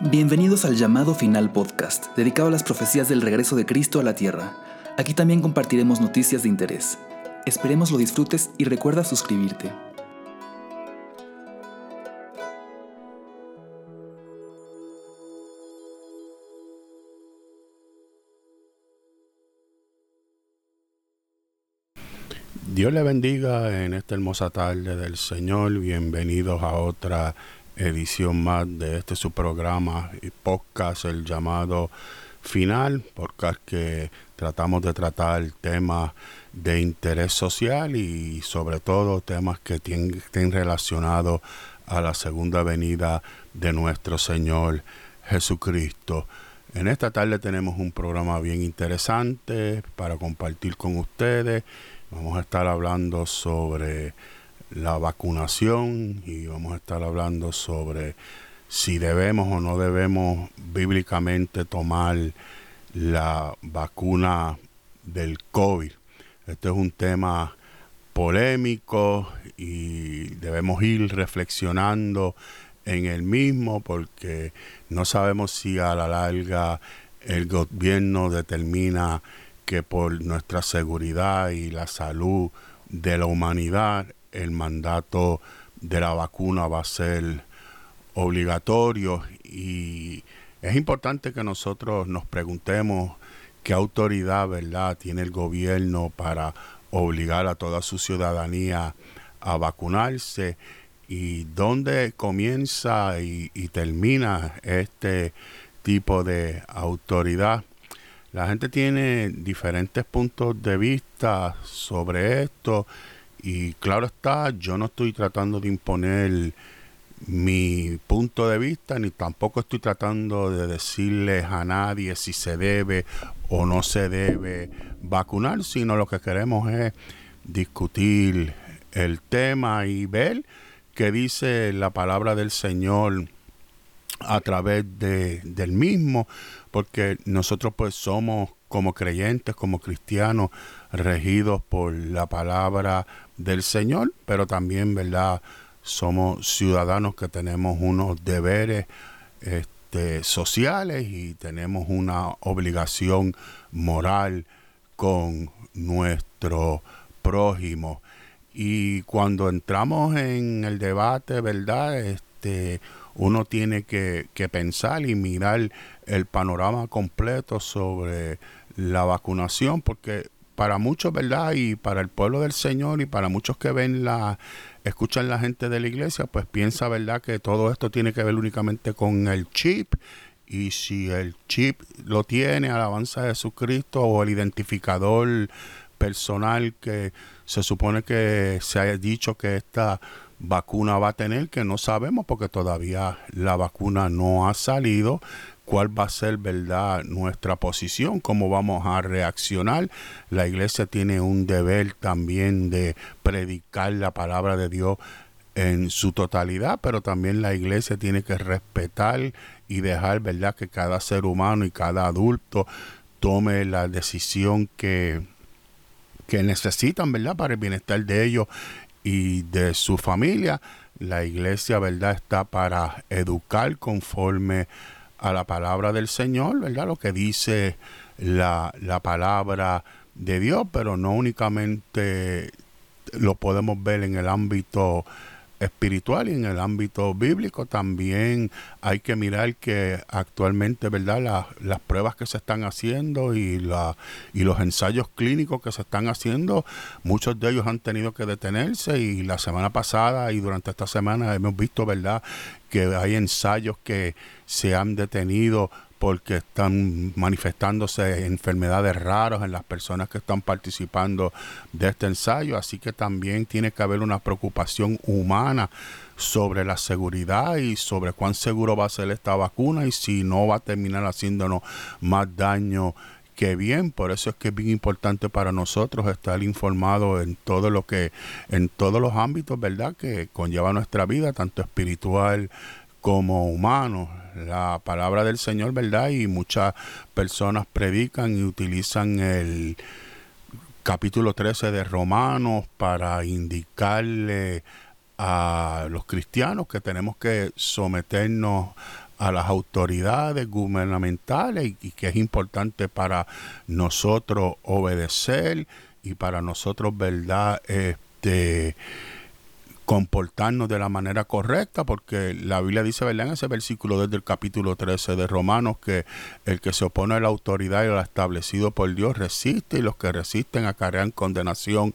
Bienvenidos al llamado final podcast, dedicado a las profecías del regreso de Cristo a la tierra. Aquí también compartiremos noticias de interés. Esperemos lo disfrutes y recuerda suscribirte. Dios le bendiga en esta hermosa tarde del Señor. Bienvenidos a otra edición más de este su programa y podcast, el llamado Final, podcast que tratamos de tratar temas de interés social y sobre todo temas que estén relacionados a la segunda venida de nuestro Señor Jesucristo. En esta tarde tenemos un programa bien interesante para compartir con ustedes. Vamos a estar hablando sobre la vacunación y vamos a estar hablando sobre si debemos o no debemos bíblicamente tomar la vacuna del COVID. Este es un tema polémico y debemos ir reflexionando en el mismo porque no sabemos si a la larga el gobierno determina que por nuestra seguridad y la salud de la humanidad el mandato de la vacuna va a ser obligatorio y es importante que nosotros nos preguntemos qué autoridad, ¿verdad?, tiene el gobierno para obligar a toda su ciudadanía a vacunarse y dónde comienza y, y termina este tipo de autoridad. La gente tiene diferentes puntos de vista sobre esto y claro está, yo no estoy tratando de imponer mi punto de vista, ni tampoco estoy tratando de decirles a nadie si se debe o no se debe vacunar, sino lo que queremos es discutir el tema y ver qué dice la palabra del Señor a través de, del mismo, porque nosotros pues somos como creyentes, como cristianos, regidos por la palabra del Señor, pero también, ¿verdad? Somos ciudadanos que tenemos unos deberes este, sociales y tenemos una obligación moral con nuestro prójimo. Y cuando entramos en el debate, ¿verdad? Este, uno tiene que, que pensar y mirar el panorama completo sobre la vacunación, porque para muchos, ¿verdad? Y para el pueblo del Señor y para muchos que ven la, escuchan la gente de la iglesia, pues piensa, ¿verdad? Que todo esto tiene que ver únicamente con el chip. Y si el chip lo tiene, alabanza de Jesucristo, o el identificador personal que se supone que se haya dicho que esta vacuna va a tener, que no sabemos porque todavía la vacuna no ha salido, cuál va a ser, ¿verdad?, nuestra posición, cómo vamos a reaccionar. La iglesia tiene un deber también de predicar la palabra de Dios en su totalidad, pero también la iglesia tiene que respetar y dejar, ¿verdad?, que cada ser humano y cada adulto tome la decisión que, que necesitan, ¿verdad?, para el bienestar de ellos y de su familia. La iglesia, ¿verdad?, está para educar conforme a la palabra del Señor, ¿verdad? Lo que dice la, la palabra de Dios, pero no únicamente lo podemos ver en el ámbito espiritual y en el ámbito bíblico también hay que mirar que actualmente verdad las pruebas que se están haciendo y la y los ensayos clínicos que se están haciendo muchos de ellos han tenido que detenerse y la semana pasada y durante esta semana hemos visto verdad que hay ensayos que se han detenido porque están manifestándose enfermedades raras en las personas que están participando de este ensayo, así que también tiene que haber una preocupación humana sobre la seguridad y sobre cuán seguro va a ser esta vacuna y si no va a terminar haciéndonos más daño que bien, por eso es que es bien importante para nosotros estar informados en todo lo que, en todos los ámbitos, ¿verdad? Que conlleva nuestra vida, tanto espiritual como humano. La palabra del Señor, ¿verdad? Y muchas personas predican y utilizan el capítulo 13 de Romanos para indicarle a los cristianos que tenemos que someternos a las autoridades gubernamentales y, que es importante para nosotros obedecer y para nosotros, ¿verdad? Este, comportarnos de la manera correcta, porque la Biblia dice, ¿verdad? En ese versículo desde el capítulo 13 de Romanos, que el que se opone a la autoridad y lo establecido por Dios resiste y los que resisten acarrean condenación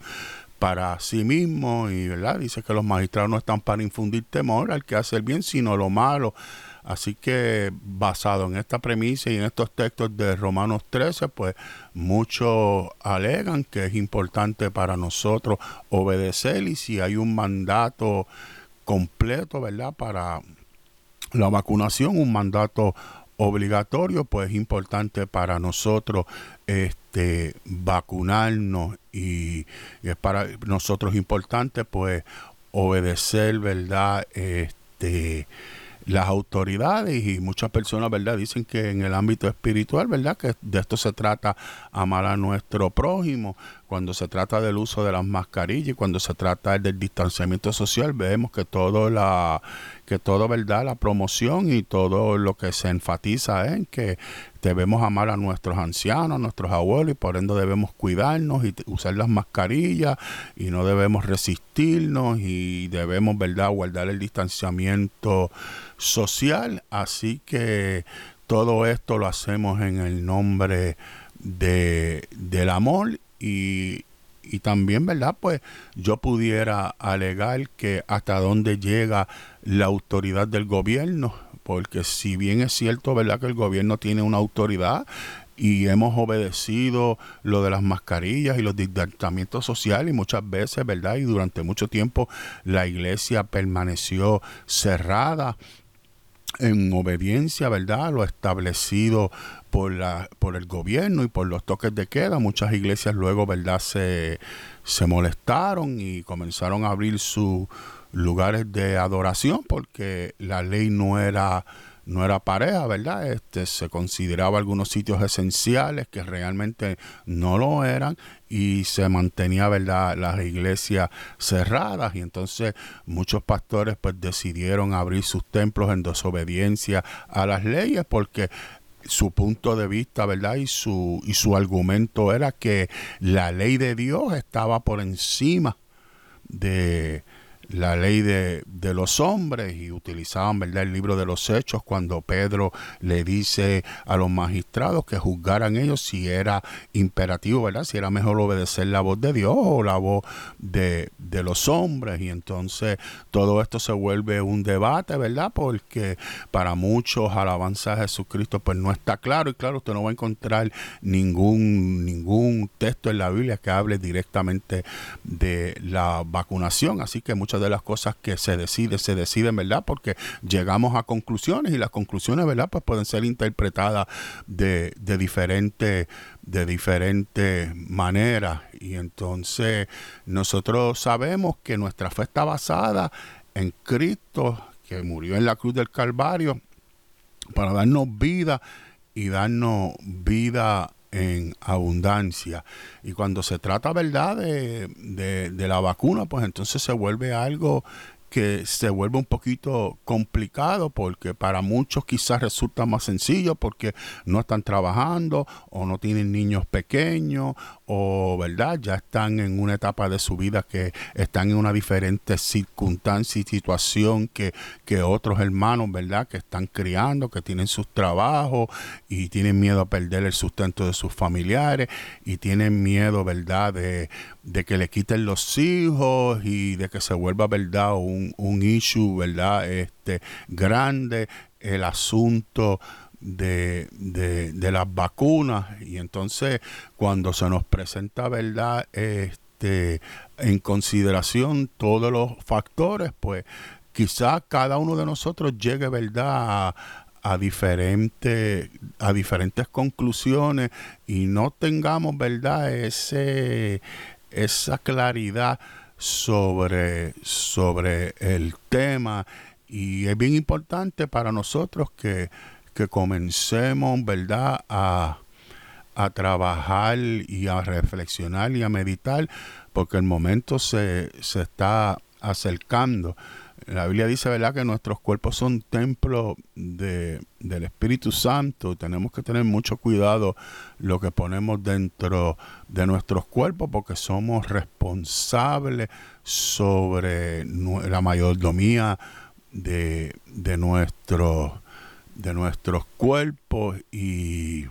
para sí mismo y verdad dice que los magistrados no están para infundir temor al que hace el bien sino lo malo así que basado en esta premisa y en estos textos de Romanos 13 pues muchos alegan que es importante para nosotros obedecer y si hay un mandato completo verdad para la vacunación un mandato obligatorio, pues es importante para nosotros este, vacunarnos y, es para nosotros importante pues obedecer, ¿verdad? Este, las autoridades y muchas personas, ¿verdad? Dicen que en el ámbito espiritual, ¿verdad? Que de esto se trata amar a nuestro prójimo. Cuando se trata del uso de las mascarillas y cuando se trata del distanciamiento social, vemos que todo la que todo, ¿verdad? La promoción y todo lo que se enfatiza en que debemos amar a nuestros ancianos, a nuestros abuelos y por ende debemos cuidarnos y usar las mascarillas y no debemos resistirnos y debemos, ¿verdad?, guardar el distanciamiento social. Así que todo esto lo hacemos en el nombre de, del amor y, y también, ¿verdad? Pues yo pudiera alegar que hasta dónde llega la autoridad del gobierno, porque si bien es cierto, ¿verdad? Que el gobierno tiene una autoridad y hemos obedecido lo de las mascarillas y los distanciamientos sociales y muchas veces, ¿verdad? Y durante mucho tiempo la iglesia permaneció cerrada en obediencia, ¿verdad?, lo establecido por, la, por el gobierno y por los toques de queda. Muchas iglesias luego, ¿verdad?, se, se molestaron y comenzaron a abrir sus lugares de adoración porque la ley no era no era pareja, ¿verdad? Este, se consideraba algunos sitios esenciales que realmente no lo eran y se mantenía, ¿verdad?, las iglesias cerradas y entonces muchos pastores pues decidieron abrir sus templos en desobediencia a las leyes porque su punto de vista, ¿verdad? Y su, y su argumento era que la ley de Dios estaba por encima de, la ley de, de, los hombres y utilizaban ¿verdad? el libro de los hechos cuando Pedro le dice a los magistrados que juzgaran ellos si era imperativo, ¿verdad? si era mejor obedecer la voz de Dios o la voz de, de los hombres y entonces todo esto se vuelve un debate, ¿verdad? Porque para muchos alabanza a Jesucristo pues no está claro y claro, usted no va a encontrar ningún, ningún texto en la Biblia que hable directamente de la vacunación, así que muchas de las cosas que se deciden, se deciden, ¿verdad? Porque llegamos a conclusiones y las conclusiones, ¿verdad? Pues pueden ser interpretadas de, de diferentes de diferentes maneras y entonces nosotros sabemos que nuestra fe está basada en Cristo que murió en la cruz del Calvario para darnos vida y darnos vida en abundancia. Y cuando se trata, ¿verdad?, de, de, la vacuna, pues entonces se vuelve algo que se vuelve un poquito complicado porque para muchos quizás resulta más sencillo porque no están trabajando o no tienen niños pequeños o verdad ya están en una etapa de su vida que están en una diferente circunstancia y situación que, que otros hermanos verdad que están criando que tienen sus trabajos y tienen miedo a perder el sustento de sus familiares y tienen miedo verdad de, de que le quiten los hijos y de que se vuelva verdad un, un issue verdad este grande el asunto de, de, las vacunas. Y entonces cuando se nos presenta verdad este en consideración todos los factores pues quizás cada uno de nosotros llegue verdad a, a diferentes a diferentes conclusiones y no tengamos verdad ese esa claridad sobre, sobre el tema. Y es bien importante para nosotros que, que comencemos, ¿verdad?, a, a trabajar y a reflexionar y a meditar, porque el momento se, se está acercando. la Biblia dice, ¿verdad?, que nuestros cuerpos son templos de, del Espíritu Santo. Tenemos que tener mucho cuidado lo que ponemos dentro de nuestros cuerpos porque somos responsables sobre la mayordomía de, de, nuestro, de nuestros cuerpos y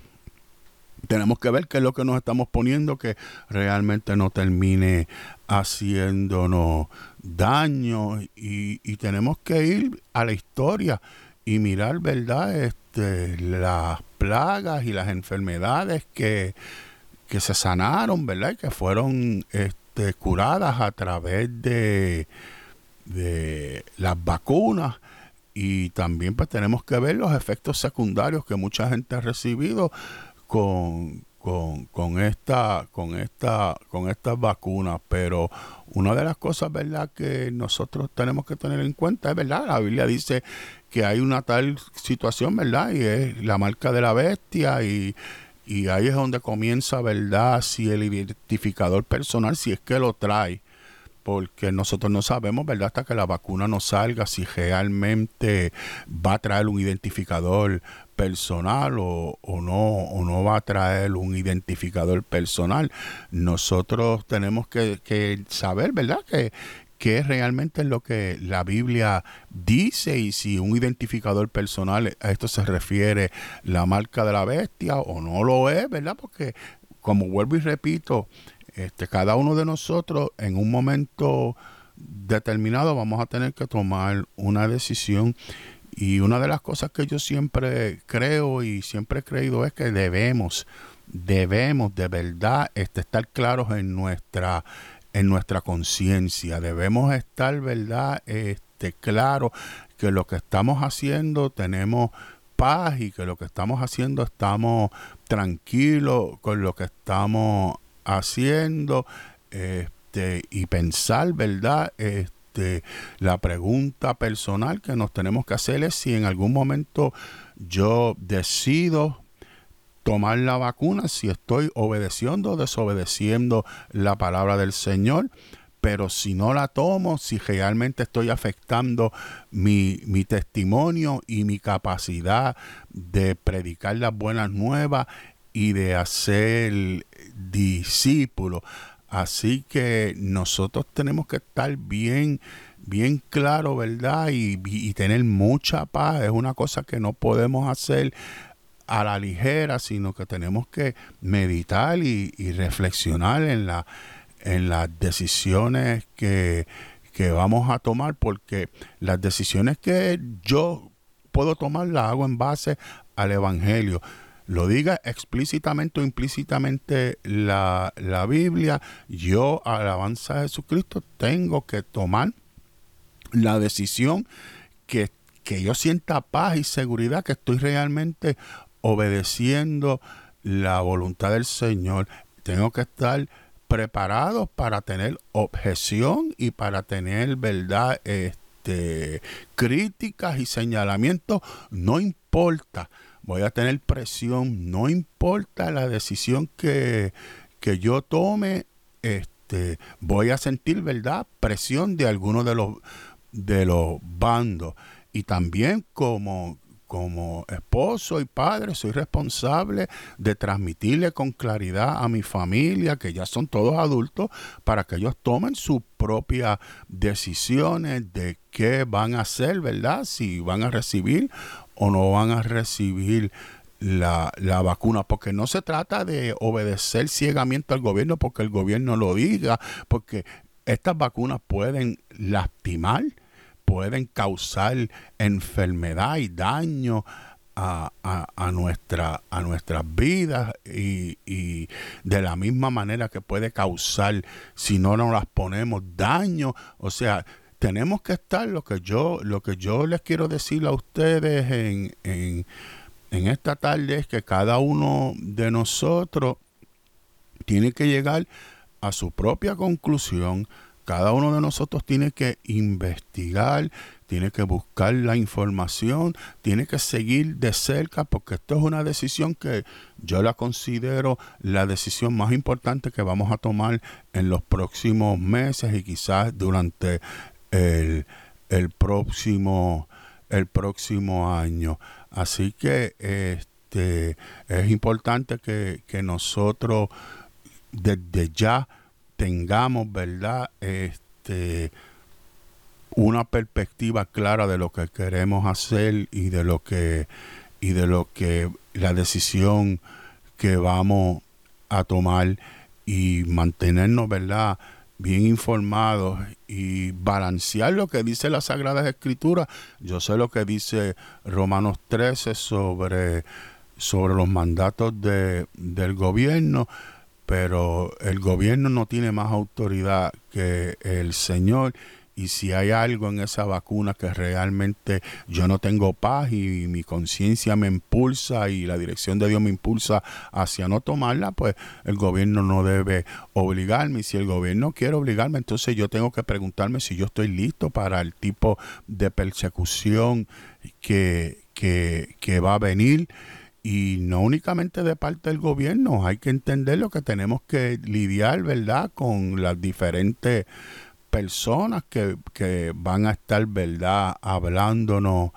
tenemos que ver qué es lo que nos estamos poniendo que realmente no termine haciéndonos daño y, tenemos que ir a la historia y mirar, ¿verdad? Este, las plagas y las enfermedades que, que se sanaron, ¿verdad? Que fueron este, curadas a través de, de las vacunas y también pues tenemos que ver los efectos secundarios que mucha gente ha recibido con, con, con, esta, con, esta, con estas vacunas, pero una de las cosas, ¿verdad?, que nosotros tenemos que tener en cuenta es, ¿verdad? La Biblia dice que hay una tal situación, ¿verdad? Y es la marca de la bestia y, y ahí es donde comienza, ¿verdad? Si el identificador personal, si es que lo trae, porque nosotros no sabemos, ¿verdad? Hasta que la vacuna no salga, si realmente va a traer un identificador personal o, no, o no va a traer un identificador personal. Nosotros tenemos que, saber, ¿verdad? Que, qué es realmente lo que la Biblia dice y si un identificador personal a esto se refiere la marca de la bestia o no lo es, ¿verdad? Porque como vuelvo y repito, este, cada uno de nosotros en un momento determinado vamos a tener que tomar una decisión y una de las cosas que yo siempre creo y siempre he creído es que debemos, debemos de verdad este, estar claros en nuestra, en nuestra conciencia. Debemos estar, ¿verdad? Este, claro que lo que estamos haciendo tenemos paz y que lo que estamos haciendo estamos tranquilos con lo que estamos haciendo este, y pensar, ¿verdad? Este, la pregunta personal que nos tenemos que hacer es si en algún momento yo decido tomar la vacuna, si estoy obedeciendo o desobedeciendo la palabra del Señor. Pero si no la tomo, si realmente estoy afectando mi, mi testimonio y mi capacidad de predicar las buenas nuevas y de hacer discípulos Así que nosotros tenemos que estar bien, bien claro, ¿verdad? Y, tener mucha paz. Es una cosa que no podemos hacer a la ligera, sino que tenemos que meditar y, reflexionar en, la, en las decisiones que, que vamos a tomar, porque las decisiones que yo puedo tomar las hago en base al Evangelio lo diga explícitamente o implícitamente la, Biblia, yo, alabanza a Jesucristo, tengo que tomar la decisión que, que yo sienta paz y seguridad, que estoy realmente obedeciendo la voluntad del Señor. Tengo que estar preparado para tener objeción y para tener verdad, este, críticas y señalamientos. No importa voy a tener presión, no importa la decisión que, que yo tome, este, voy a sentir, ¿verdad?, presión de alguno de los, de los bandos. Y también como, como esposo y padre soy responsable de transmitirle con claridad a mi familia, que ya son todos adultos, para que ellos tomen sus propias decisiones de qué van a hacer, ¿verdad? Si van a recibir o no van a recibir la, vacuna, porque no se trata de obedecer ciegamente al gobierno porque el gobierno lo diga, porque estas vacunas pueden lastimar, pueden causar enfermedad y daño a, nuestra, a nuestras vidas y, y, de la misma manera que puede causar si no nos las ponemos daño. O sea, tenemos que estar lo que yo lo que yo les quiero decir a ustedes en, en, esta tarde es que cada uno de nosotros tiene que llegar a su propia conclusión. Cada uno de nosotros tiene que investigar, tiene que buscar la información, tiene que seguir de cerca, porque esto es una decisión que yo la considero la decisión más importante que vamos a tomar en los próximos meses y quizás durante el, el próximo el próximo año. Así que este es importante que, que nosotros desde ya tengamos, ¿verdad? Este una perspectiva clara de lo que queremos hacer y de lo que y de lo que la decisión que vamos a tomar y mantenernos, ¿verdad? Bien informados y balancear lo que dice las Sagradas Escrituras. Yo sé lo que dice Romanos 13 sobre, sobre los mandatos de, del gobierno, pero el gobierno no tiene más autoridad que el Señor y si hay algo en esa vacuna que realmente yo no tengo paz y mi conciencia me impulsa y la dirección de Dios me impulsa hacia no tomarla, pues el gobierno no debe obligarme. Y si el gobierno quiere obligarme, entonces yo tengo que preguntarme si yo estoy listo para el tipo de persecución que, que, que va a venir y no únicamente de parte del gobierno, hay que entender lo que tenemos que lidiar, ¿verdad?, con las diferentes personas que, que van a estar, ¿verdad?, hablándonos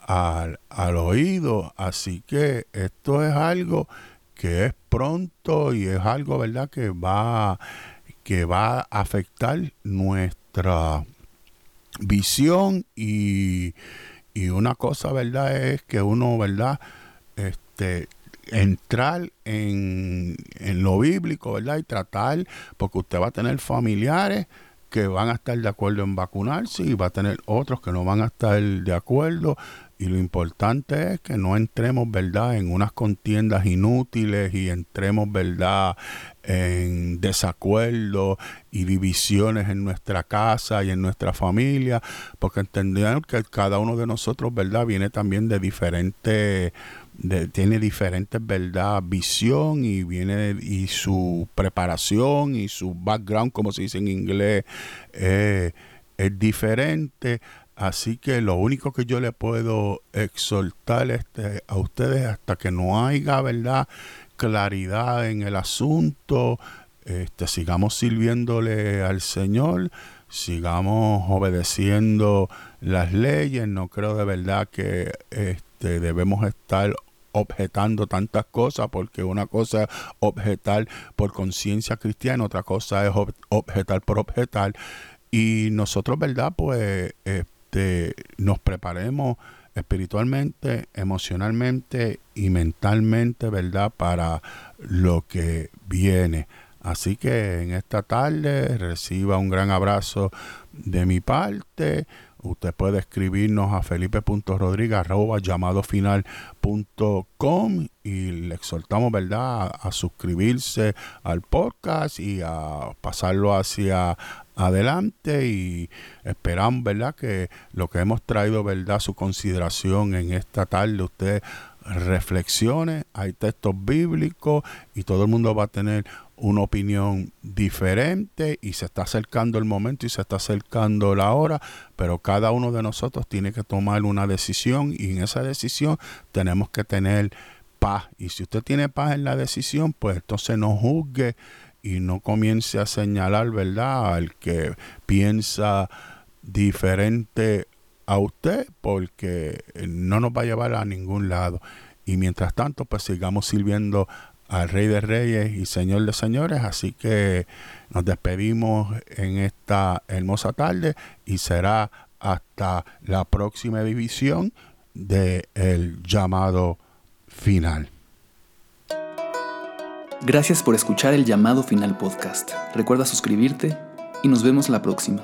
al, al oído. Así que esto es algo que es pronto y es algo, ¿verdad?, que va, que va a afectar nuestra visión y, y una cosa, ¿verdad?, es que uno, ¿verdad?, este, entrar en, en lo bíblico, ¿verdad? Y tratar, porque usted va a tener familiares que van a estar de acuerdo en vacunarse y va a tener otros que no van a estar de acuerdo. Y lo importante es que no entremos, ¿verdad?, en unas contiendas inútiles y entremos, ¿verdad?, en desacuerdo y divisiones en nuestra casa y en nuestra familia, porque entendemos que cada uno de nosotros, ¿verdad?, viene también de diferentes tiene diferentes, ¿verdad? Visión y viene y su preparación y su background, como se dice en inglés, eh, es diferente. Así que lo único que yo le puedo exhortar este, a ustedes hasta que no haya, ¿verdad? Claridad en el asunto, este, sigamos sirviéndole al Señor, sigamos obedeciendo las leyes. No creo de verdad que este, debemos estar objetando tantas cosas, porque una cosa es objetar por conciencia cristiana, otra cosa es objetar por objetar. Y nosotros, ¿verdad? Pues este, nos preparemos espiritualmente, emocionalmente y mentalmente, ¿verdad? Para lo que viene. Así que en esta tarde reciba un gran abrazo de mi parte. Usted puede escribirnos a felipe.rodríguez y le exhortamos, ¿verdad?, a, suscribirse al podcast y a pasarlo hacia adelante y esperamos, ¿verdad?, que lo que hemos traído, ¿verdad?, su consideración en esta tarde, usted reflexione, hay textos bíblicos y todo el mundo va a tener una opinión diferente y se está acercando el momento y se está acercando la hora, pero cada uno de nosotros tiene que tomar una decisión y en esa decisión tenemos que tener paz. Y si usted tiene paz en la decisión, pues entonces no juzgue y no comience a señalar, ¿verdad?, al que piensa diferente a usted, porque no nos va a llevar a ningún lado. Y mientras tanto, pues sigamos sirviendo al Rey de Reyes y Señor de Señores. Así que nos despedimos en esta hermosa tarde y será hasta la próxima división de El llamado final. Gracias por escuchar el llamado final podcast. Recuerda suscribirte y nos vemos la próxima.